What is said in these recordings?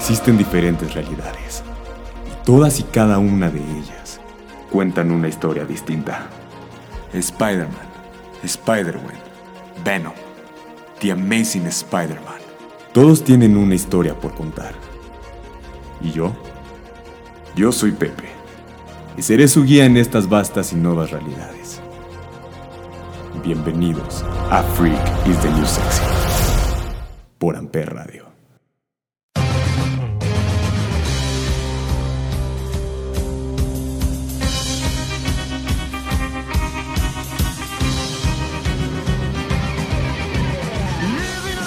Existen diferentes realidades y todas y cada una de ellas cuentan una historia distinta. Spider-Man, Spider-Man, Venom, The Amazing Spider-Man. Todos tienen una historia por contar. ¿Y yo? Yo soy Pepe y seré su guía en estas vastas y nuevas realidades. Bienvenidos a Freak is the New Sexy por Amper Radio.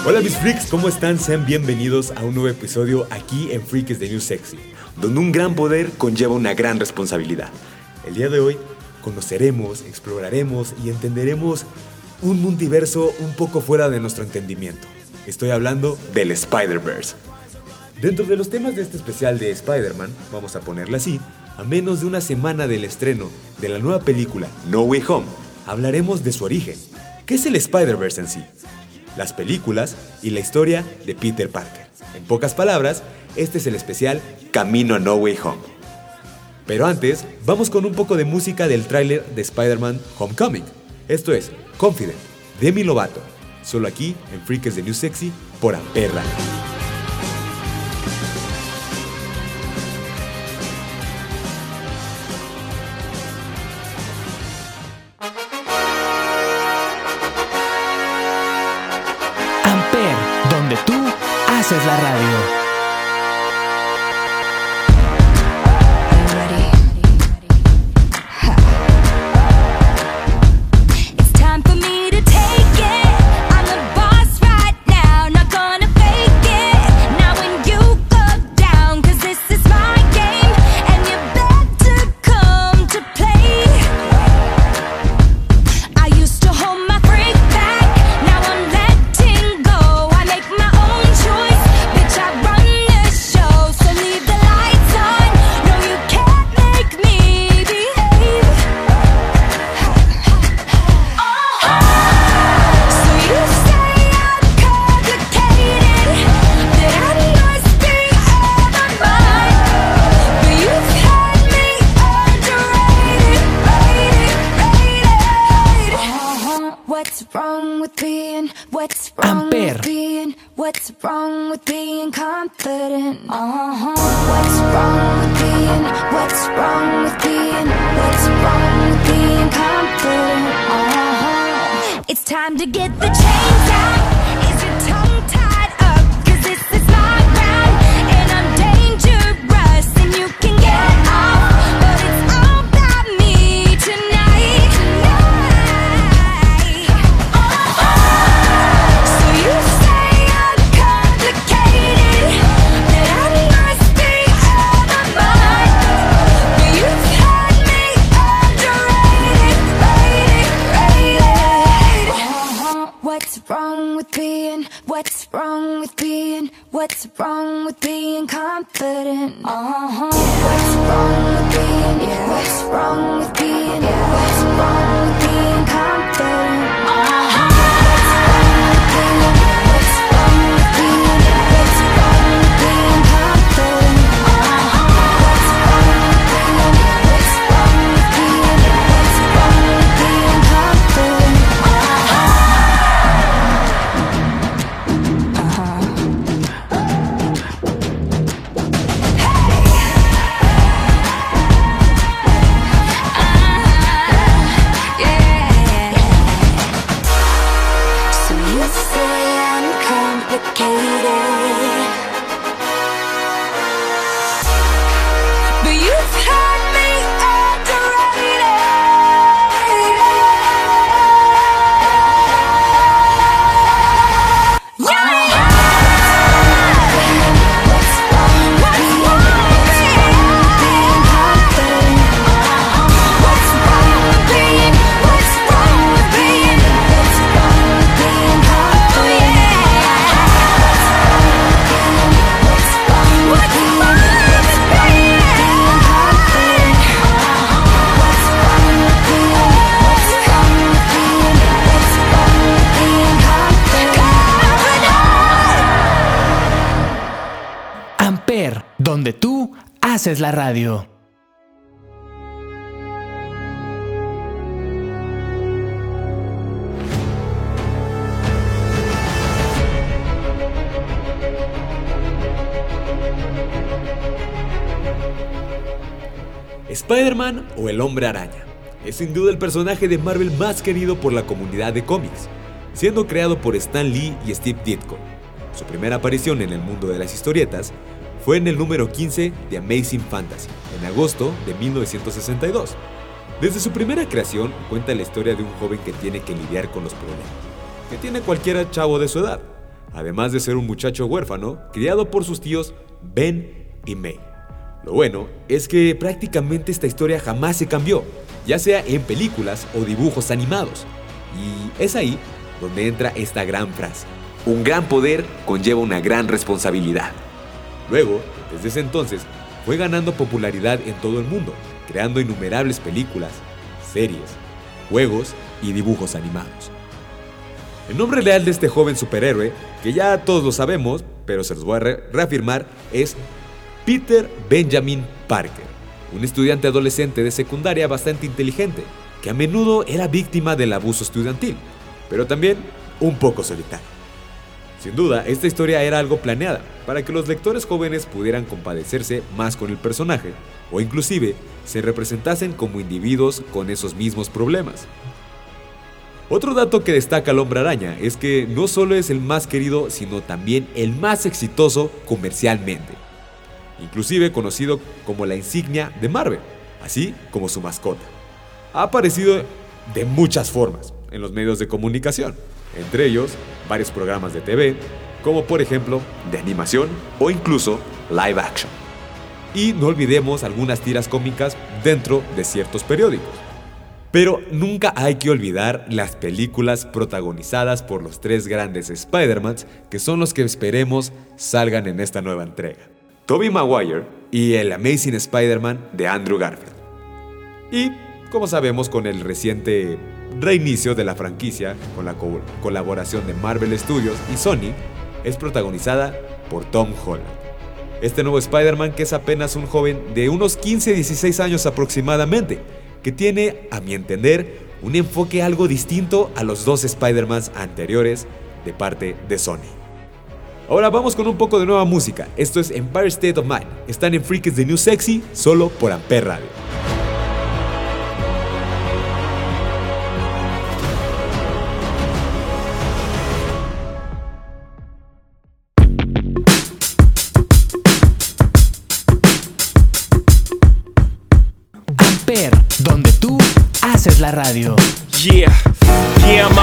Hola mis freaks, ¿cómo están? Sean bienvenidos a un nuevo episodio aquí en Freak is the New Sexy, donde un gran poder conlleva una gran responsabilidad. El día de hoy conoceremos, exploraremos y entenderemos un multiverso un poco fuera de nuestro entendimiento. Estoy hablando del Spider-Verse. Dentro de los temas de este especial de Spider-Man, vamos a ponerle así, a menos de una semana del estreno de la nueva película No Way Home, hablaremos de su origen. ¿Qué es el Spider-Verse en sí? Las películas y la historia de Peter Parker. En pocas palabras, este es el especial Camino a No Way Home. Pero antes, vamos con un poco de música del tráiler de Spider-Man Homecoming. Esto es Confident, Demi Lovato, solo aquí en Freakers de New Sexy por Amperra. Time to get the chains out. What's wrong haces la radio. Spider-Man o el Hombre Araña es sin duda el personaje de Marvel más querido por la comunidad de cómics, siendo creado por Stan Lee y Steve Ditko. Su primera aparición en el mundo de las historietas fue en el número 15 de Amazing Fantasy, en agosto de 1962. Desde su primera creación cuenta la historia de un joven que tiene que lidiar con los problemas, que tiene cualquier chavo de su edad, además de ser un muchacho huérfano criado por sus tíos Ben y May. Lo bueno es que prácticamente esta historia jamás se cambió, ya sea en películas o dibujos animados. Y es ahí donde entra esta gran frase. Un gran poder conlleva una gran responsabilidad. Luego, desde ese entonces, fue ganando popularidad en todo el mundo, creando innumerables películas, series, juegos y dibujos animados. El nombre real de este joven superhéroe, que ya todos lo sabemos, pero se los voy a re- reafirmar, es Peter Benjamin Parker, un estudiante adolescente de secundaria bastante inteligente, que a menudo era víctima del abuso estudiantil, pero también un poco solitario. Sin duda, esta historia era algo planeada para que los lectores jóvenes pudieran compadecerse más con el personaje o inclusive se representasen como individuos con esos mismos problemas. Otro dato que destaca al hombre araña es que no solo es el más querido, sino también el más exitoso comercialmente, inclusive conocido como la insignia de Marvel, así como su mascota. Ha aparecido de muchas formas en los medios de comunicación, entre ellos varios programas de TV, como por ejemplo de animación o incluso live action. Y no olvidemos algunas tiras cómicas dentro de ciertos periódicos. Pero nunca hay que olvidar las películas protagonizadas por los tres grandes Spider-Mans que son los que esperemos salgan en esta nueva entrega. Tobey Maguire y el Amazing Spider-Man de Andrew Garfield. Y, como sabemos, con el reciente reinicio de la franquicia, con la co- colaboración de Marvel Studios y Sony, es protagonizada por Tom Holland. Este nuevo Spider-Man que es apenas un joven de unos 15-16 años aproximadamente, que tiene, a mi entender, un enfoque algo distinto a los dos Spider-Mans anteriores de parte de Sony. Ahora vamos con un poco de nueva música. Esto es Empire State of Mind. Están en Freaks de New Sexy solo por Ampere Radio. Radio. Yeah,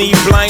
need blind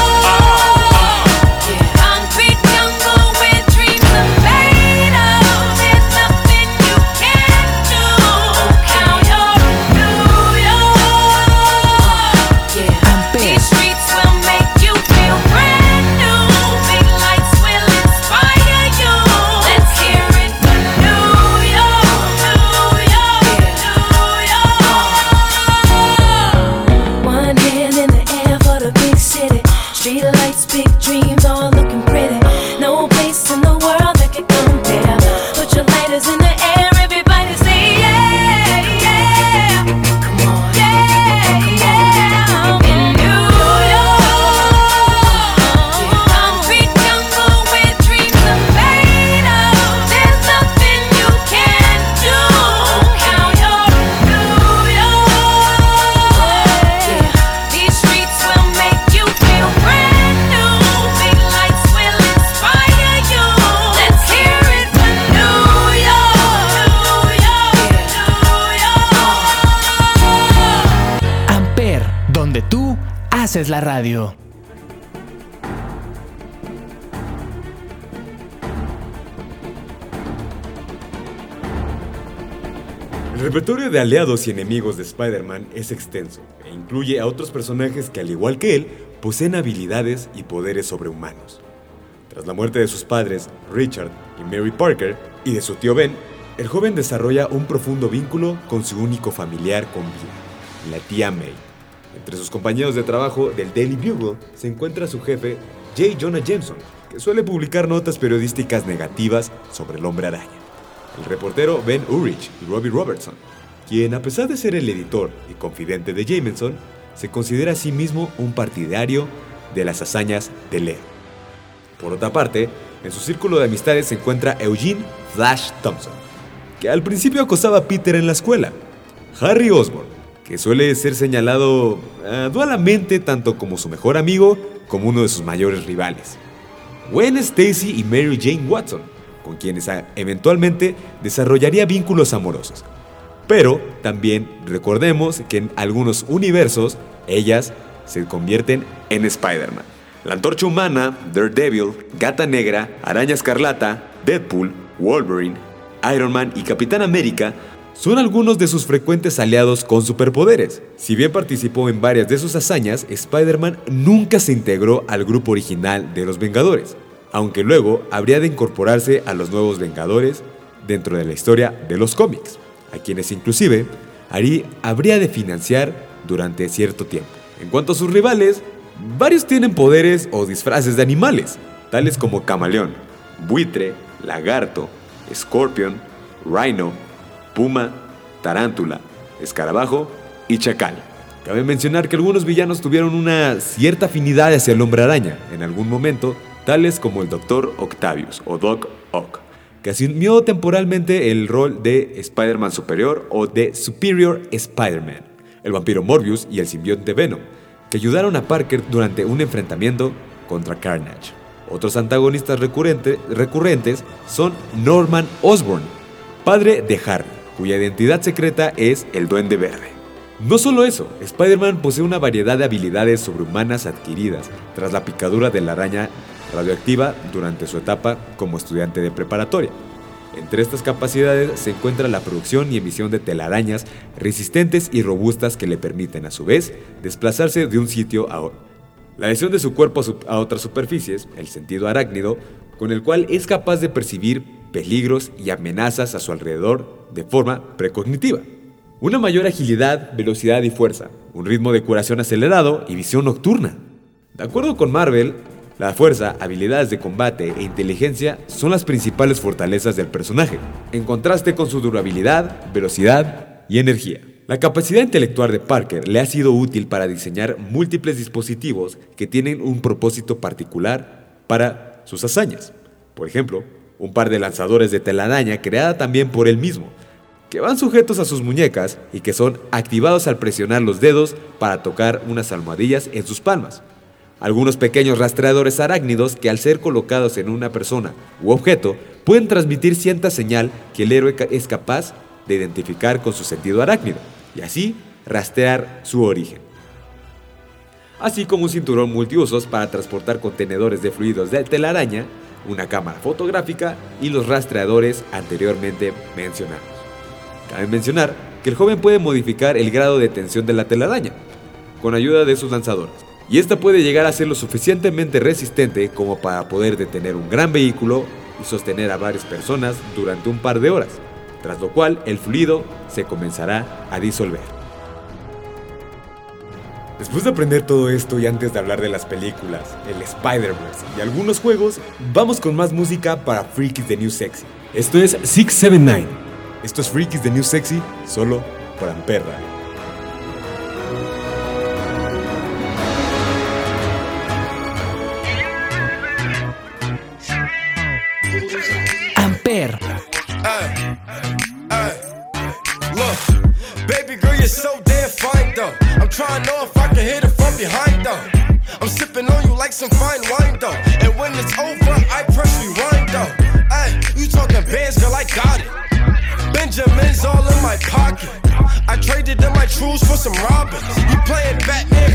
la radio. El repertorio de aliados y enemigos de Spider-Man es extenso e incluye a otros personajes que, al igual que él, poseen habilidades y poderes sobrehumanos. Tras la muerte de sus padres, Richard y Mary Parker, y de su tío Ben, el joven desarrolla un profundo vínculo con su único familiar con vida, la tía May. Entre sus compañeros de trabajo del Daily Bugle se encuentra su jefe, J. Jonah Jameson, que suele publicar notas periodísticas negativas sobre el hombre araña el reportero Ben Urich y Robbie Robertson, quien a pesar de ser el editor y confidente de Jameson, se considera a sí mismo un partidario de las hazañas de Leo. Por otra parte, en su círculo de amistades se encuentra Eugene Flash Thompson, que al principio acosaba a Peter en la escuela, Harry Osborn, que suele ser señalado ah, dualamente tanto como su mejor amigo como uno de sus mayores rivales, Gwen Stacy y Mary Jane Watson, con quienes ah, eventualmente desarrollaría vínculos amorosos. Pero también recordemos que en algunos universos ellas se convierten en Spider-Man. La Antorcha Humana, Daredevil, Gata Negra, Araña Escarlata, Deadpool, Wolverine, Iron Man y Capitán América son algunos de sus frecuentes aliados con superpoderes. Si bien participó en varias de sus hazañas, Spider-Man nunca se integró al grupo original de los Vengadores, aunque luego habría de incorporarse a los nuevos Vengadores dentro de la historia de los cómics, a quienes inclusive Ari habría de financiar durante cierto tiempo. En cuanto a sus rivales, varios tienen poderes o disfraces de animales, tales como camaleón, buitre, lagarto, escorpión, rhino, puma, tarántula, escarabajo y chacal. Cabe mencionar que algunos villanos tuvieron una cierta afinidad hacia el hombre araña en algún momento, tales como el Dr. Octavius o Doc Ock, que asumió temporalmente el rol de Spider-Man Superior o de Superior Spider-Man, el vampiro Morbius y el simbionte Venom, que ayudaron a Parker durante un enfrentamiento contra Carnage. Otros antagonistas recurrente- recurrentes son Norman Osborn, padre de Harry, cuya identidad secreta es el Duende Verde. No solo eso, Spider-Man posee una variedad de habilidades sobrehumanas adquiridas tras la picadura de la araña radioactiva durante su etapa como estudiante de preparatoria. Entre estas capacidades se encuentra la producción y emisión de telarañas resistentes y robustas que le permiten a su vez desplazarse de un sitio a otro. La adhesión de su cuerpo a, otras superficies, el sentido arácnido, con el cual es capaz de percibir peligros y amenazas a su alrededor de forma precognitiva. Una mayor agilidad, velocidad y fuerza, un ritmo de curación acelerado y visión nocturna. De acuerdo con Marvel, la fuerza, habilidades de combate e inteligencia son las principales fortalezas del personaje, en contraste con su durabilidad, velocidad y energía. La capacidad intelectual de Parker le ha sido útil para diseñar múltiples dispositivos que tienen un propósito particular para sus hazañas. Por ejemplo, un par de lanzadores de telaraña creada también por él mismo, que van sujetos a sus muñecas y que son activados al presionar los dedos para tocar unas almohadillas en sus palmas. Algunos pequeños rastreadores arácnidos que al ser colocados en una persona u objeto pueden transmitir cierta señal que el héroe es capaz de identificar con su sentido arácnido y así rastrear su origen. Así como un cinturón multiusos para transportar contenedores de fluidos de telaraña, una cámara fotográfica y los rastreadores anteriormente mencionados. Cabe mencionar que el joven puede modificar el grado de tensión de la telaraña con ayuda de sus lanzadores, y esta puede llegar a ser lo suficientemente resistente como para poder detener un gran vehículo y sostener a varias personas durante un par de horas, tras lo cual el fluido se comenzará a disolver. Después de aprender todo esto y antes de hablar de las películas, el Spider-Verse y algunos juegos, vamos con más música para Freakies The New Sexy. Esto es 679. Esto es Freakies The New Sexy, solo por Amperra. Amper. Look, baby girl, you're so damn fine though. I'm trying to know if behind though. I'm sipping on you like some fine wine though. And when it's over, I press rewind though. Hey, you talking bands, girl, I got it. Benjamin's all in my pocket. I traded in my truths for some robbers. You playing Batman,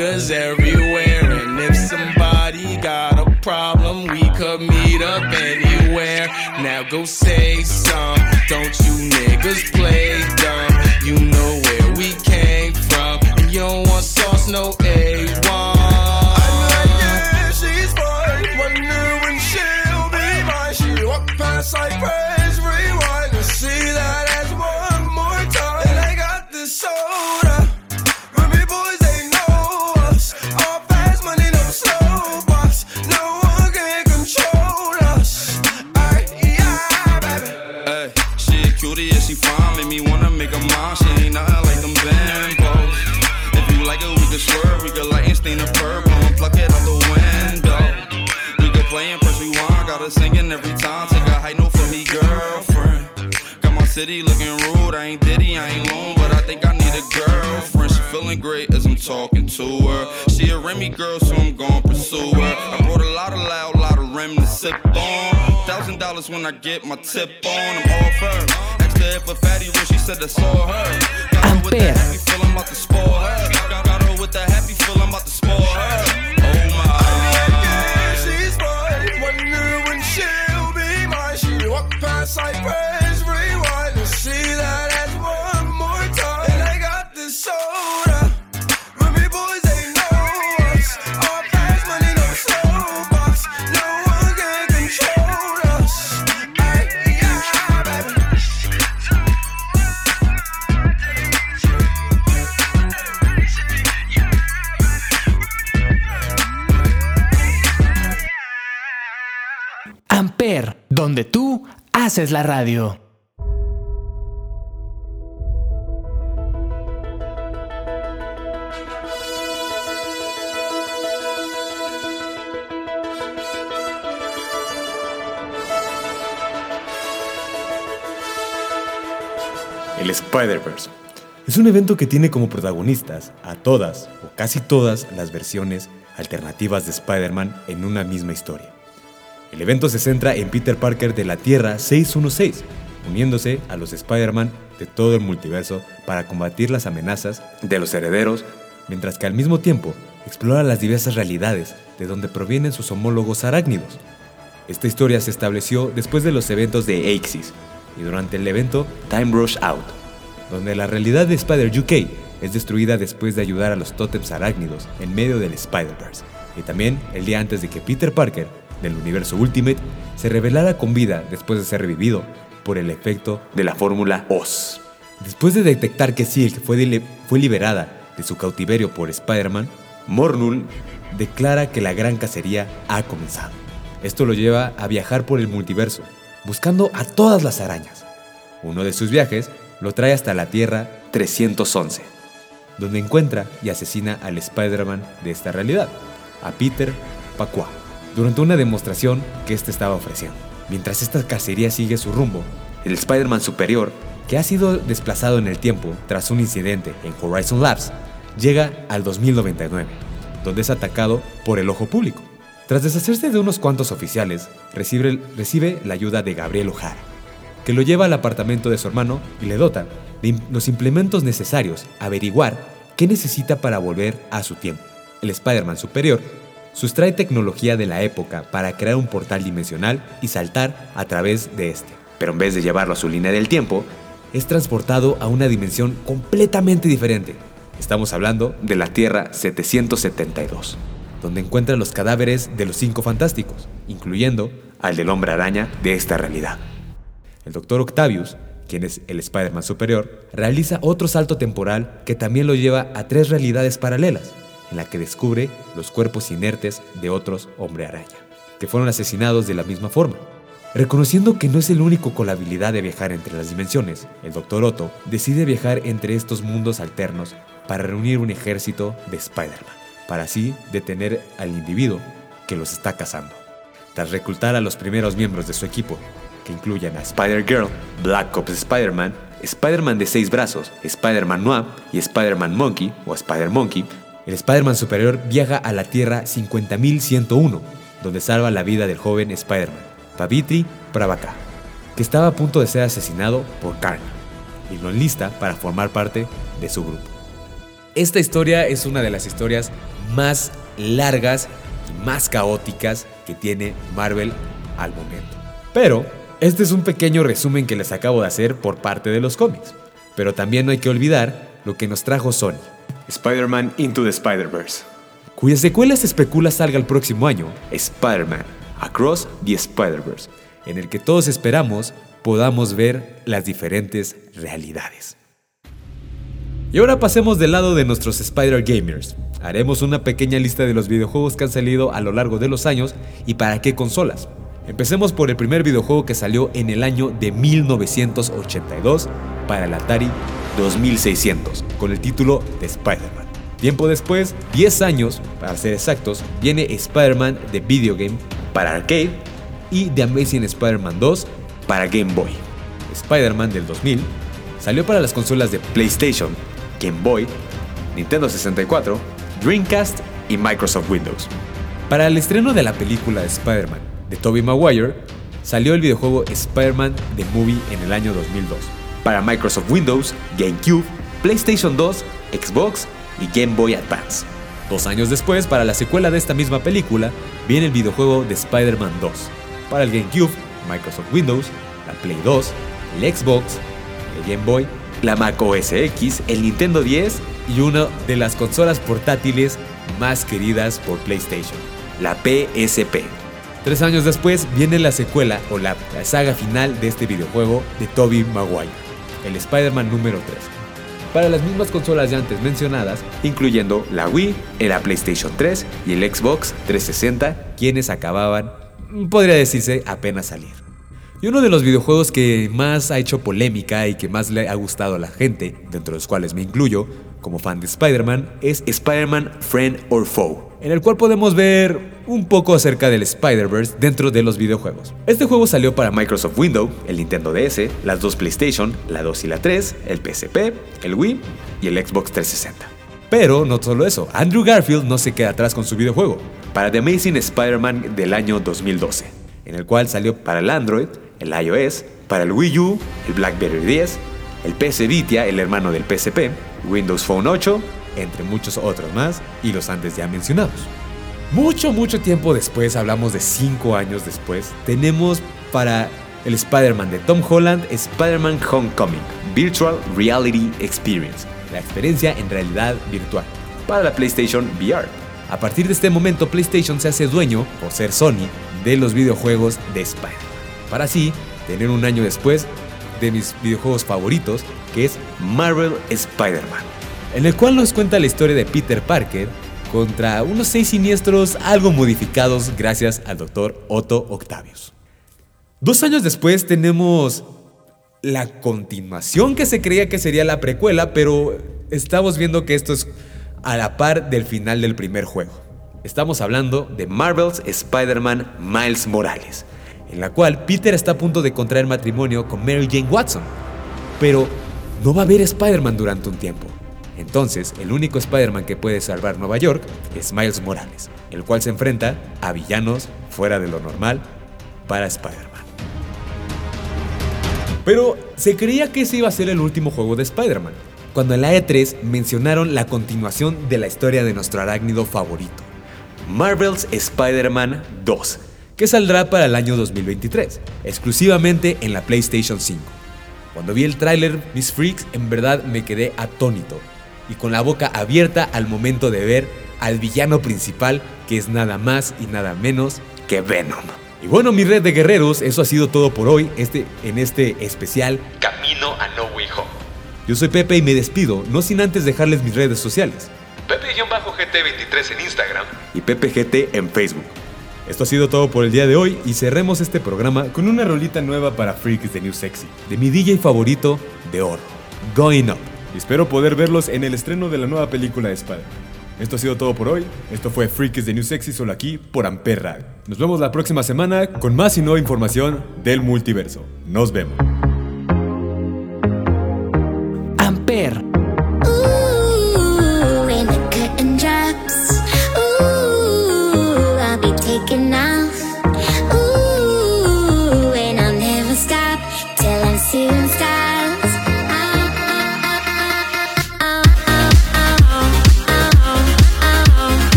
niggas everywhere. And if somebody got a problem, we could meet up anywhere. Now go say some. Don't you niggas play city looking rude. I ain't Diddy, I ain't lone, but I think I need a girlfriend. She feeling great as I'm talking to her. She a Remy girl, so I'm gon' pursue her. I brought a lot of loud, lot of Rem to sip on. Thousand dollars when I get my tip on. I'm off her. Asked her if a fatty rich, she said that's all her. Got her with the happy feel, I'm about to spoil her. Got, got her with the happy feel, I'm about to spoil her. Oh my. She's mine. Wonder when she'll be mine. She walk past like praise, donde tú haces la radio. El Spider-Verse. Es un evento que tiene como protagonistas a todas o casi todas las versiones alternativas de Spider-Man en una misma historia. El evento se centra en Peter Parker de la Tierra 616, uniéndose a los Spider-Man de todo el multiverso para combatir las amenazas de los herederos, mientras que al mismo tiempo explora las diversas realidades de donde provienen sus homólogos arácnidos. Esta historia se estableció después de los eventos de Axis y durante el evento Time Rush Out, donde la realidad de Spider UK es destruida después de ayudar a los tótems arácnidos en medio del Spider-Verse, y también el día antes de que Peter Parker, del universo Ultimate, se revelara con vida después de ser revivido por el efecto de la fórmula Oz. Después de detectar que Silk fue, fue liberada de su cautiverio por Spider-Man, Mornul declara que la gran cacería ha comenzado. Esto lo lleva a viajar por el multiverso, buscando a todas las arañas. Uno de sus viajes lo trae hasta la Tierra 311, donde encuentra y asesina al Spider-Man de esta realidad, a Peter Pacua, durante una demostración que éste estaba ofreciendo. Mientras esta cacería sigue su rumbo, el Spider-Man superior, que ha sido desplazado en el tiempo tras un incidente en Horizon Labs, llega al 2099, donde es atacado por el ojo público. Tras deshacerse de unos cuantos oficiales, recibe, recibe la ayuda de Gabriel O'Hara, que lo lleva al apartamento de su hermano y le dota de los implementos necesarios a averiguar qué necesita para volver a su tiempo. El Spider-Man superior sustrae tecnología de la época para crear un portal dimensional y saltar a través de este. Pero en vez de llevarlo a su línea del tiempo, es transportado a una dimensión completamente diferente. Estamos hablando de la Tierra 772, donde encuentra los cadáveres de los cinco fantásticos, incluyendo al del hombre araña de esta realidad. El Dr. Octavius, quien es el Spider-Man superior, realiza otro salto temporal que también lo lleva a tres realidades paralelas, en la que descubre los cuerpos inertes de otros hombre araña, que fueron asesinados de la misma forma. Reconociendo que no es el único con la habilidad de viajar entre las dimensiones, el Dr. Otto decide viajar entre estos mundos alternos para reunir un ejército de Spider-Man, para así detener al individuo que los está cazando. Tras reclutar a los primeros miembros de su equipo, que incluyen a Spider-Girl, Black Ops Spider-Man, Spider-Man de seis brazos, Spider-Man Noir y Spider-Man Monkey o Spider-Monkey, el Spider-Man superior viaja a la Tierra 50101, donde salva la vida del joven Spider-Man, Pavitri Pravaka, que estaba a punto de ser asesinado por Karn, y lo enlista para formar parte de su grupo. Esta historia es una de las historias más largas y más caóticas que tiene Marvel al momento. Pero este es un pequeño resumen que les acabo de hacer por parte de los cómics. Pero también no hay que olvidar lo que nos trajo Sony. Spider-Man Into the Spider-Verse. Cuya secuela se especula salga el próximo año, Spider-Man Across the Spider-Verse, en el que todos esperamos podamos ver las diferentes realidades. Y ahora pasemos del lado de nuestros Spider Gamers. Haremos una pequeña lista de los videojuegos que han salido a lo largo de los años y para qué consolas. Empecemos por el primer videojuego que salió en el año de 1982 para el Atari 2600, con el título de Spider-Man. Tiempo después, 10 años para ser exactos, viene Spider-Man The Video Game para arcade y The Amazing Spider-Man 2 para Game Boy. Spider-Man del 2000 salió para las consolas de PlayStation, Game Boy, Nintendo 64, Dreamcast y Microsoft Windows. Para el estreno de la película de Spider-Man de Tobey Maguire, salió el videojuego Spider-Man The Movie en el año 2002. Para Microsoft Windows, GameCube, PlayStation 2, Xbox y Game Boy Advance. Dos años después, para la secuela de esta misma película, viene el videojuego de Spider-Man 2. Para el GameCube, Microsoft Windows, la Play 2, el Xbox, el Game Boy, la Mac OS X, el Nintendo 10 y una de las consolas portátiles más queridas por PlayStation, la PSP. Tres años después viene la secuela o la, la saga final de este videojuego de Tobey Maguire, el Spider-Man número 3. Para las mismas consolas ya antes mencionadas, incluyendo la Wii, la PlayStation 3 y el Xbox 360, quienes acababan, podría decirse, apenas salir. Y uno de los videojuegos que más ha hecho polémica y que más le ha gustado a la gente, dentro de los cuales me incluyo, como fan de Spider-Man, es Spider-Man Friend or Foe, en el cual podemos ver un poco acerca del Spider-Verse dentro de los videojuegos. Este juego salió para Microsoft Windows, el Nintendo DS, las dos PlayStation, la 2 y la 3, el PSP, el Wii y el Xbox 360. Pero no solo eso, Andrew Garfield no se queda atrás con su videojuego, para The Amazing Spider-Man del año 2012, en el cual salió para el Android, el iOS, para el Wii U, el BlackBerry 10, el PS Vita, el hermano del PSP, Windows Phone 8, entre muchos otros más, y los antes ya mencionados. Mucho, mucho tiempo después, hablamos de 5 años después, tenemos para el Spider-Man de Tom Holland, Spider-Man Homecoming, Virtual Reality Experience, la experiencia en realidad virtual, para la PlayStation VR. A partir de este momento, PlayStation se hace dueño, por ser Sony, de los videojuegos de Spider-Man, para así tener un año después de mis videojuegos favoritos, que es Marvel Spider-Man, en el cual nos cuenta la historia de Peter Parker contra unos seis siniestros algo modificados gracias al Dr. Otto Octavius. Dos años después tenemos la continuación que se creía que sería la precuela, pero estamos viendo que esto es a la par del final del primer juego. Estamos hablando de Marvel's Spider-Man Miles Morales, en la cual Peter está a punto de contraer matrimonio con Mary Jane Watson, pero no va a haber Spider-Man durante un tiempo. Entonces, el único Spider-Man que puede salvar Nueva York es Miles Morales, el cual se enfrenta a villanos fuera de lo normal para Spider-Man. Pero se creía que ese iba a ser el último juego de Spider-Man, cuando en la E3 mencionaron la continuación de la historia de nuestro arácnido favorito, Marvel's Spider-Man 2, que saldrá para el año 2023, exclusivamente en la PlayStation 5. Cuando vi el tráiler, mis freaks, en verdad me quedé atónito y con la boca abierta al momento de ver al villano principal, que es nada más y nada menos que Venom. Y bueno, mi red de guerreros, eso ha sido todo por hoy este, en este especial Camino a No Way Home. Yo soy Pepe y me despido, no sin antes dejarles mis redes sociales. Pepe-GT23 en Instagram y PepeGT en Facebook. Esto ha sido todo por el día de hoy y cerremos este programa con una rolita nueva para Freaks de New Sexy, de mi DJ favorito de oro, Going Up. Y espero poder verlos en el estreno de la nueva película de Spider. Esto ha sido todo por hoy. Esto fue Freaks de New Sexy solo aquí por Amper Radio. Nos vemos la próxima semana con más y nueva información del multiverso. Nos vemos.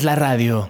Haces la radio.